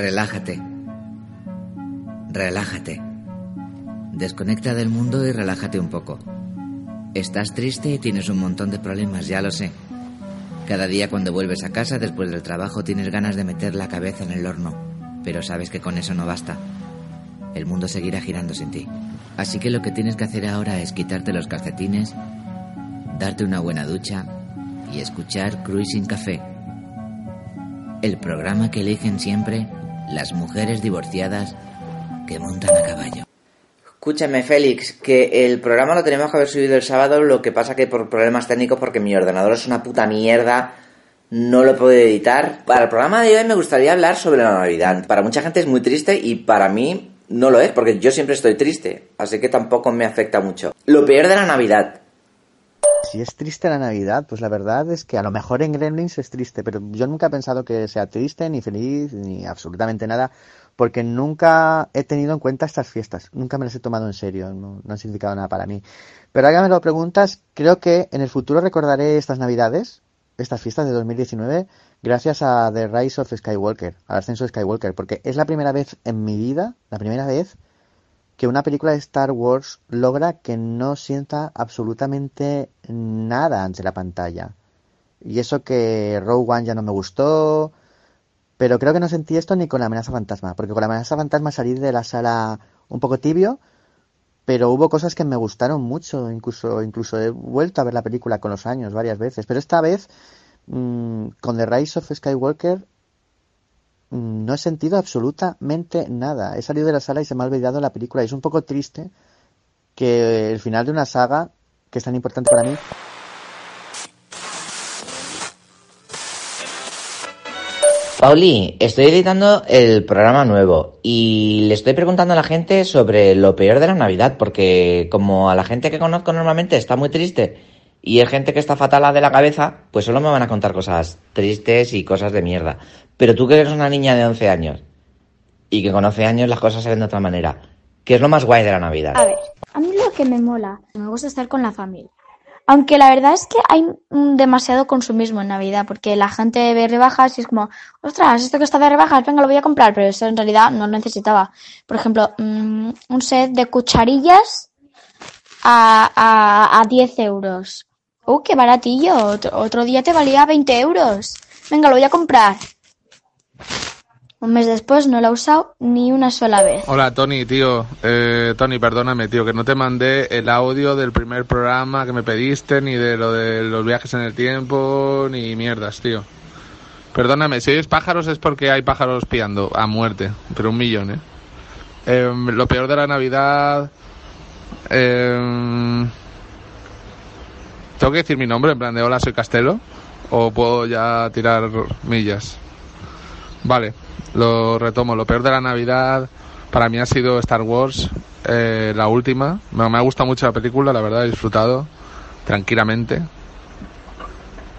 Relájate. Relájate. Desconecta del mundo y relájate un poco. Estás triste y tienes un montón de problemas, ya lo sé. Cada día cuando vuelves a casa después del trabajo tienes ganas de meter la cabeza en el horno, pero sabes que con eso no basta. El mundo seguirá girando sin ti. Así que lo que tienes que hacer ahora es quitarte los calcetines, darte una buena ducha y escuchar Cruising Café. El programa que eligen siempre las mujeres divorciadas que montan a caballo. Escúchame, Félix, que el programa lo tenemos que haber subido el sábado, lo que pasa que por problemas técnicos, porque mi ordenador es una puta mierda, no lo puedo editar. Para el programa de hoy me gustaría hablar sobre la Navidad. Para mucha gente es muy triste y para mí no lo es, porque yo siempre estoy triste, así que tampoco me afecta mucho. Lo peor de la Navidad. Si es triste la Navidad, pues la verdad es que a lo mejor en Gremlins es triste, pero yo nunca he pensado que sea triste, ni feliz, ni absolutamente nada, porque nunca he tenido en cuenta estas fiestas, nunca me las he tomado en serio, no, no han significado nada para mí. Pero ahora que me lo preguntas, creo que en el futuro recordaré estas Navidades, estas fiestas de 2019, gracias a The Rise of Skywalker, al ascenso de Skywalker, porque es la primera vez en mi vida, la primera vez que una película de Star Wars logra que no sienta absolutamente nada ante la pantalla. Y eso que Rogue One ya no me gustó, pero creo que no sentí esto ni con la amenaza fantasma, porque con la amenaza fantasma salí de la sala un poco tibio, pero hubo cosas que me gustaron mucho, incluso, incluso he vuelto a ver la película con los años varias veces, pero esta vez mmm, con The Rise of Skywalker no he sentido absolutamente nada. He salido de la sala y se me ha olvidado la película. Y es un poco triste que el final de una saga que es tan importante para mí. Pauli, estoy editando el programa nuevo y le estoy preguntando a la gente sobre lo peor de la Navidad, porque como a la gente que conozco normalmente está muy triste y es gente que está fatal de la cabeza, pues solo me van a contar cosas tristes y cosas de mierda. Pero tú que eres una niña de 11 años y que con 11 años las cosas se ven de otra manera, ¿qué es lo más guay de la Navidad? A ver, a mí lo que me mola, me gusta estar con la familia. Aunque la verdad es que hay demasiado consumismo en Navidad, porque la gente ve rebajas y es como, ostras, esto que está de rebajas, venga, lo voy a comprar, pero eso en realidad no necesitaba. Por ejemplo, mmm, un set de cucharillas a, a, a 10 euros. ¡Oh, qué baratillo! Otro, otro día te valía 20 euros. Venga, lo voy a comprar. Un mes después no la he usado ni una sola vez. Hola, Tony, tío. Eh, Tony, perdóname, tío, que no te mandé el audio del primer programa que me pediste, ni de lo de los viajes en el tiempo, ni mierdas, tío. Perdóname, si oyes pájaros es porque hay pájaros piando a muerte, pero un millón, ¿eh? eh lo peor de la Navidad... Eh, ¿Tengo que decir mi nombre en plan de hola, soy Castelo? ¿O puedo ya tirar millas? Vale, lo retomo. Lo peor de la Navidad para mí ha sido Star Wars, eh, la última. Me, ha gustado mucho la película, la verdad, he disfrutado tranquilamente.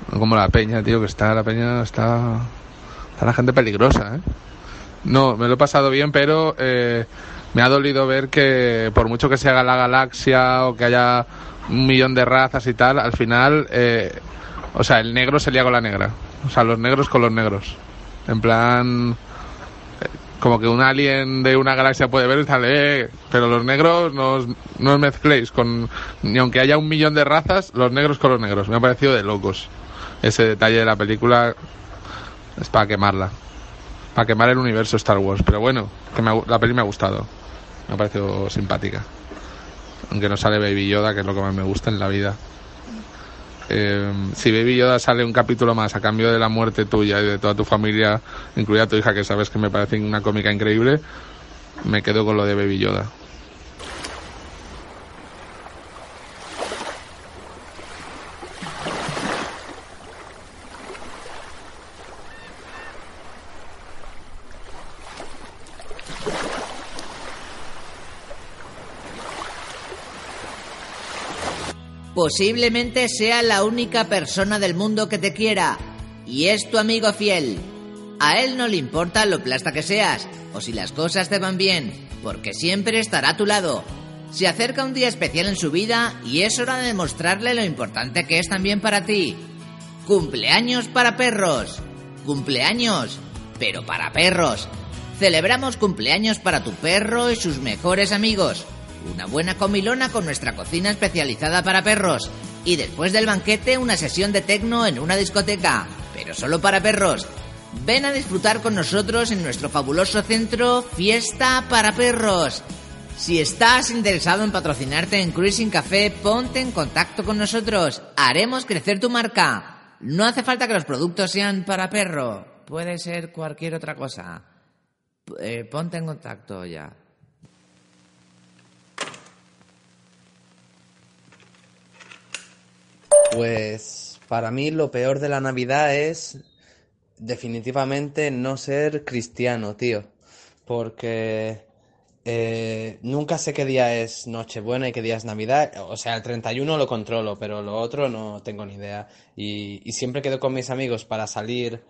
Como la peña, tío, que está, la peña está... Está la gente peligrosa, ¿eh? No, me lo he pasado bien, pero eh, me ha dolido ver que por mucho que se haga la galaxia o que haya un millón de razas y tal, al final, eh, o sea, el negro se lía con la negra. O sea, los negros con los negros. En plan, como que un alien de una galaxia puede ver sale, eh, pero los negros no os, no os mezcléis con, ni aunque haya un millón de razas, los negros con los negros. Me ha parecido de locos. Ese detalle de la película es para quemarla. Para quemar el universo Star Wars. Pero bueno, que me, la peli me ha gustado. Me ha parecido simpática aunque no sale Baby Yoda, que es lo que más me gusta en la vida. Eh, si Baby Yoda sale un capítulo más a cambio de la muerte tuya y de toda tu familia, incluida tu hija, que sabes que me parece una cómica increíble, me quedo con lo de Baby Yoda. Posiblemente sea la única persona del mundo que te quiera. Y es tu amigo fiel. A él no le importa lo plasta que seas, o si las cosas te van bien, porque siempre estará a tu lado. Se acerca un día especial en su vida y es hora de demostrarle lo importante que es también para ti. Cumpleaños para perros. Cumpleaños, pero para perros. Celebramos cumpleaños para tu perro y sus mejores amigos. Una buena comilona con nuestra cocina especializada para perros. Y después del banquete una sesión de tecno en una discoteca, pero solo para perros. Ven a disfrutar con nosotros en nuestro fabuloso centro Fiesta para Perros. Si estás interesado en patrocinarte en Cruising Café, ponte en contacto con nosotros. Haremos crecer tu marca. No hace falta que los productos sean para perro. Puede ser cualquier otra cosa. Eh, ponte en contacto ya. Pues para mí lo peor de la Navidad es definitivamente no ser cristiano, tío. Porque eh, nunca sé qué día es Nochebuena y qué día es Navidad. O sea, el 31 lo controlo, pero lo otro no tengo ni idea. Y, y siempre quedo con mis amigos para salir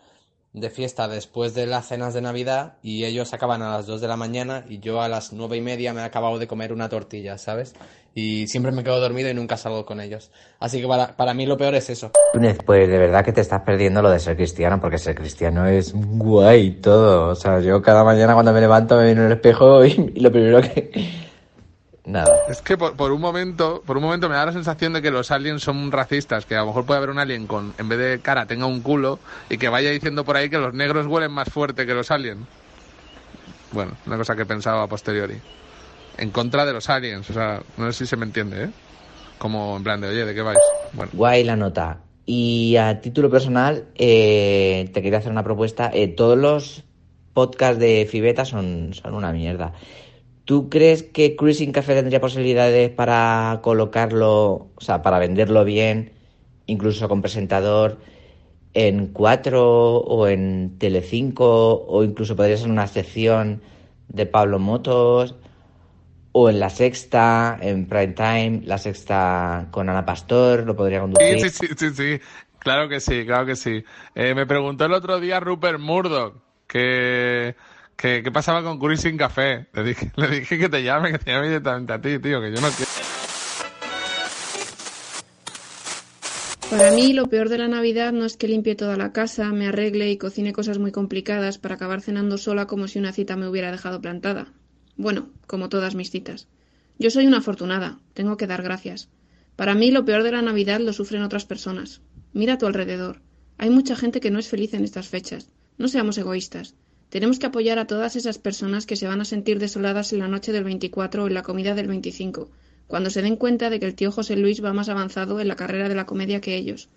de fiesta después de las cenas de Navidad y ellos acaban a las 2 de la mañana y yo a las nueve y media me he acabado de comer una tortilla, ¿sabes? Y siempre me quedo dormido y nunca salgo con ellos. Así que para, para mí lo peor es eso. Túnez, pues de verdad que te estás perdiendo lo de ser cristiano, porque ser cristiano es guay todo. O sea, yo cada mañana cuando me levanto me en el espejo y, y lo primero que... Nada. Es que por, por un momento, por un momento me da la sensación de que los aliens son racistas, que a lo mejor puede haber un alien con, en vez de cara, tenga un culo y que vaya diciendo por ahí que los negros huelen más fuerte que los aliens. Bueno, una cosa que pensaba a posteriori. En contra de los aliens, o sea, no sé si se me entiende, ¿eh? Como en plan de, oye, ¿de qué vais? Bueno. Guay la nota. Y a título personal, eh, te quería hacer una propuesta. Eh, todos los podcasts de Fibeta son, son una mierda. ¿Tú crees que Cruising Café tendría posibilidades para colocarlo, o sea, para venderlo bien, incluso con presentador, en 4 o en Telecinco, o incluso podría ser una sección de Pablo Motos, o en La Sexta, en Prime Time, La Sexta con Ana Pastor, lo podría conducir? Sí, sí, sí, sí, sí. Claro que sí, claro que sí. Eh, me preguntó el otro día Rupert Murdoch que, que qué pasaba con Cruising Café. Le dije, le dije que te llame, que te llame directamente a ti, tío, que yo no quiero. Para mí, lo peor de la Navidad no es que limpie toda la casa, me arregle y cocine cosas muy complicadas para acabar cenando sola como si una cita me hubiera dejado plantada. Bueno, como todas mis citas. Yo soy una afortunada, tengo que dar gracias. Para mí, lo peor de la Navidad lo sufren otras personas. Mira a tu alrededor. Hay mucha gente que no es feliz en estas fechas. No seamos egoístas. Tenemos que apoyar a todas esas personas que se van a sentir desoladas en la noche del 24 o en la comida del 25, cuando se den cuenta de que el tío José Luis va más avanzado en la carrera de la comedia que ellos.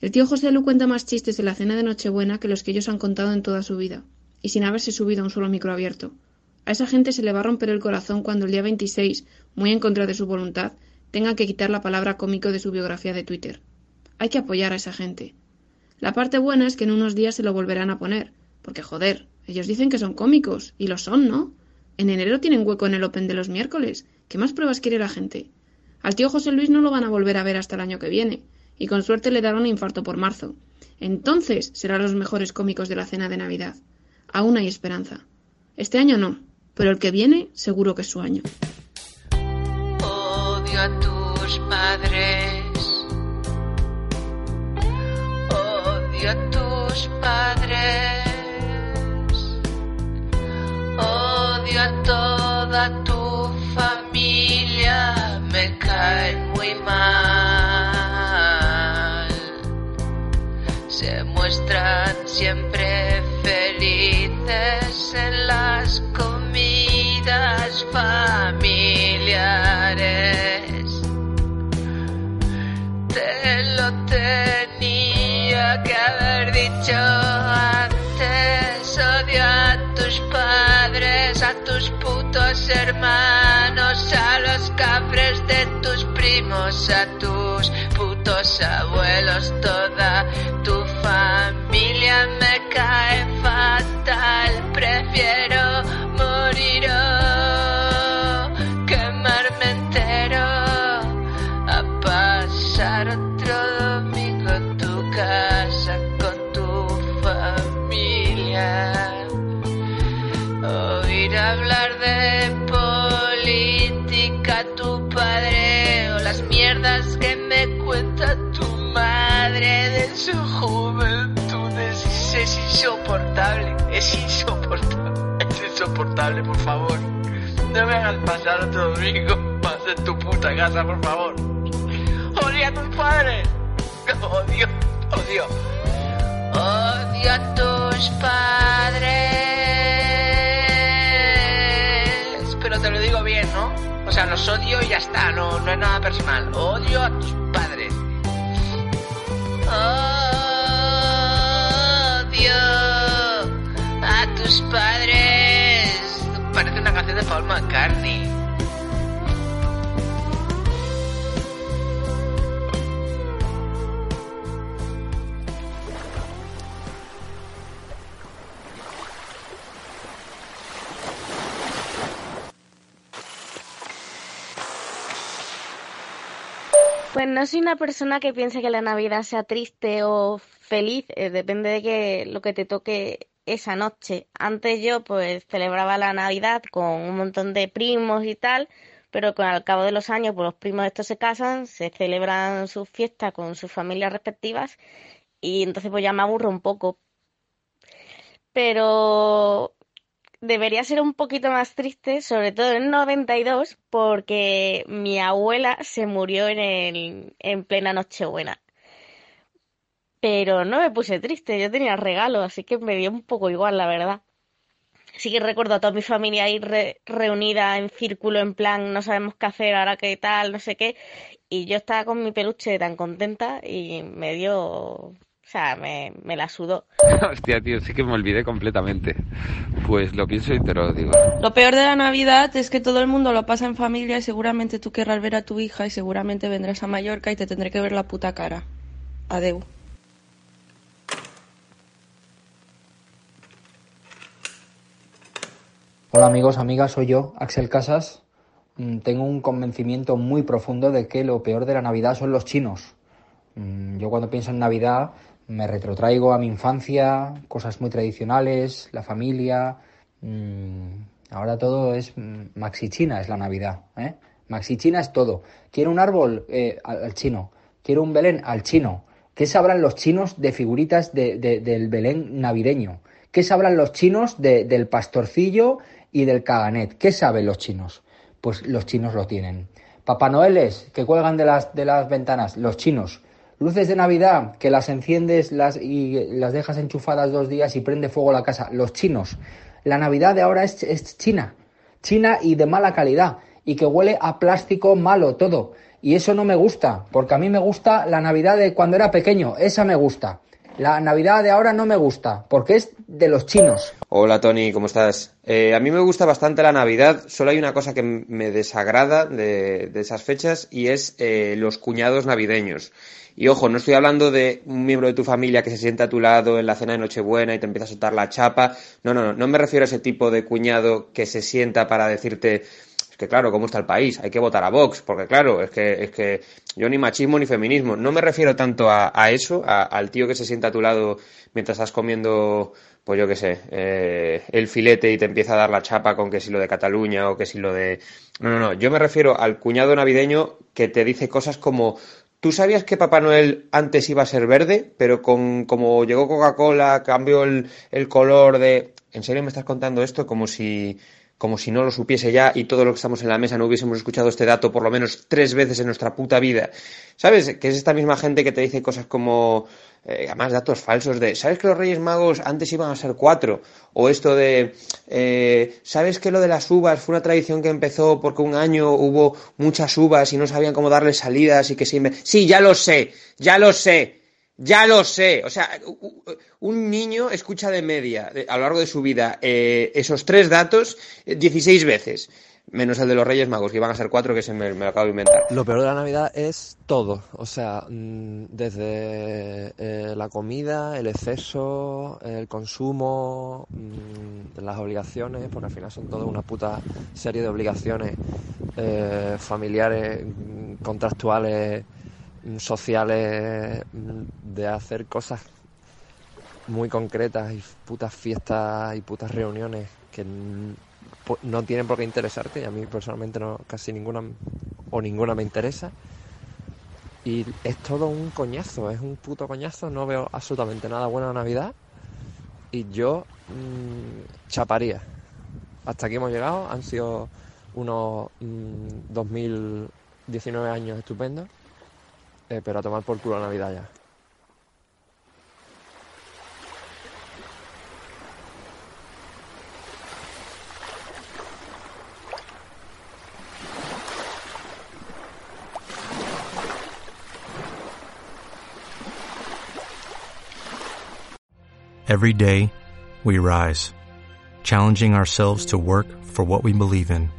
El tío José Lu cuenta más chistes en la cena de Nochebuena que los que ellos han contado en toda su vida, y sin haberse subido a un solo micro abierto. A esa gente se le va a romper el corazón cuando el día 26, muy en contra de su voluntad, tenga que quitar la palabra cómico de su biografía de Twitter. Hay que apoyar a esa gente. La parte buena es que en unos días se lo volverán a poner, porque joder, ellos dicen que son cómicos, y lo son, ¿no? En enero tienen hueco en el Open de los miércoles. ¿Qué más pruebas quiere la gente? Al tío José Luis no lo van a volver a ver hasta el año que viene, y con suerte le darán un infarto por marzo. Entonces serán los mejores cómicos de la cena de Navidad. Aún hay esperanza. Este año no, pero el que viene seguro que es su año. Odio a tus padres. Odio a tus padres. Odio a toda tu familia. Me caen muy mal. Se muestran siempre felices en las a tus putos hermanos, a los cabres de tus primos, a tus putos abuelos, toda tu hablar de política tu padre o las mierdas que me cuenta tu madre de su juventud. Es, es insoportable, es insoportable, es insoportable, por favor. No me hagas pasar otro domingo más en tu puta casa, por favor. Odio a tus padres. Odio, odio. Odio a tus padres. ¿No? O sea, los odio y ya está, no, no es nada personal. Odio a tus padres. Odio a tus padres. Parece una canción de Paul McCartney. Pues no soy una persona que piense que la Navidad sea triste o feliz, eh, depende de que lo que te toque esa noche. Antes yo pues celebraba la Navidad con un montón de primos y tal, pero con al cabo de los años pues los primos estos se casan, se celebran sus fiestas con sus familias respectivas y entonces pues ya me aburro un poco. Pero debería ser un poquito más triste, sobre todo en 92, porque mi abuela se murió en, el, en plena Nochebuena. Pero no me puse triste, yo tenía regalo, así que me dio un poco igual, la verdad. Sí que recuerdo a toda mi familia ahí re- reunida en círculo, en plan, no sabemos qué hacer, ahora qué tal, no sé qué. Y yo estaba con mi peluche tan contenta y me dio, o sea, me, me la sudó. Hostia, tío, sí que me olvidé completamente. Pues lo pienso y te lo digo. Lo peor de la Navidad es que todo el mundo lo pasa en familia y seguramente tú querrás ver a tu hija y seguramente vendrás a Mallorca y te tendré que ver la puta cara. Adeu. Hola amigos, amigas, soy yo, Axel Casas. Mm, Tengo un convencimiento muy profundo de que lo peor de la Navidad son los chinos. Mm, Yo cuando pienso en Navidad me retrotraigo a mi infancia, cosas muy tradicionales, la familia. mm, Ahora todo es Maxi China, es la Navidad. ¿eh? Maxi China es todo. Quiero un árbol eh, al, chino. Quiero un Belén al chino. ¿Qué sabrán los chinos de figuritas de- de- del Belén navideño? ¿Qué sabrán los chinos de- del pastorcillo y del caganet? ¿Qué saben los chinos? Pues los chinos lo tienen. Papá Noeles que cuelgan de las, de las ventanas, los chinos. Luces de Navidad que las enciendes las, y las dejas enchufadas dos días y prende fuego la casa, los chinos. La Navidad de ahora es, es china. China y de mala calidad y que huele a plástico malo todo. Y eso no me gusta, porque a mí me gusta la Navidad de cuando era pequeño, esa me gusta. La Navidad de ahora no me gusta, porque es de los chinos. Hola Tony, ¿cómo estás? Eh, a mí me gusta bastante la Navidad, solo hay una cosa que me desagrada de, de esas fechas y es eh, los cuñados navideños. Y ojo, no estoy hablando de un miembro de tu familia que se sienta a tu lado en la cena de Nochebuena y te empieza a soltar la chapa. No, no, no, no me refiero a ese tipo de cuñado que se sienta para decirte, es que claro, ¿cómo está el país? Hay que votar a Vox, porque claro, es que, es que yo ni machismo ni feminismo. No me refiero tanto a, a eso, a- al tío que se sienta a tu lado mientras estás comiendo, pues yo qué sé, eh, el filete y te empieza a dar la chapa con que si lo de Cataluña o que si lo de... No, no, no, yo me refiero al cuñado navideño que te dice cosas como... ¿Tú sabías que Papá Noel antes iba a ser verde, pero con como llegó Coca-Cola cambió el, el color de... ¿En serio me estás contando esto como si como si no lo supiese ya y todos los que estamos en la mesa no hubiésemos escuchado este dato por lo menos tres veces en nuestra puta vida. ¿Sabes? Que es esta misma gente que te dice cosas como, eh, además datos falsos de, ¿sabes que los Reyes Magos antes iban a ser cuatro? O esto de, eh, ¿sabes que lo de las uvas fue una tradición que empezó porque un año hubo muchas uvas y no sabían cómo darles salidas y que siempre... Sí, ya lo sé, ya lo sé. Ya lo sé. O sea, un niño escucha de media a lo largo de su vida eh, esos tres datos eh, 16 veces. Menos el de los Reyes Magos, que iban a ser cuatro, que se me, lo acabo de inventar. Lo peor de la Navidad es todo, o sea, mm, desde eh, la comida, el exceso, el consumo, mm, las obligaciones, porque al final son toda una puta serie de obligaciones eh, familiares, mm, contractuales, sociales mm, de hacer cosas muy concretas y putas fiestas y putas reuniones que no tienen por qué interesarte y a mí personalmente no casi ninguna o ninguna me interesa y es todo un coñazo, es un puto coñazo, no veo absolutamente nada bueno de Navidad y yo mm, chaparía. Hasta aquí hemos llegado, han sido unos mm, 2019 años estupendos, eh, pero a tomar por culo la Navidad ya. Every day, we rise, challenging ourselves to work for what we believe in.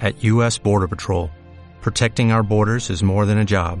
At U.S. Border Patrol, protecting our borders is more than a job,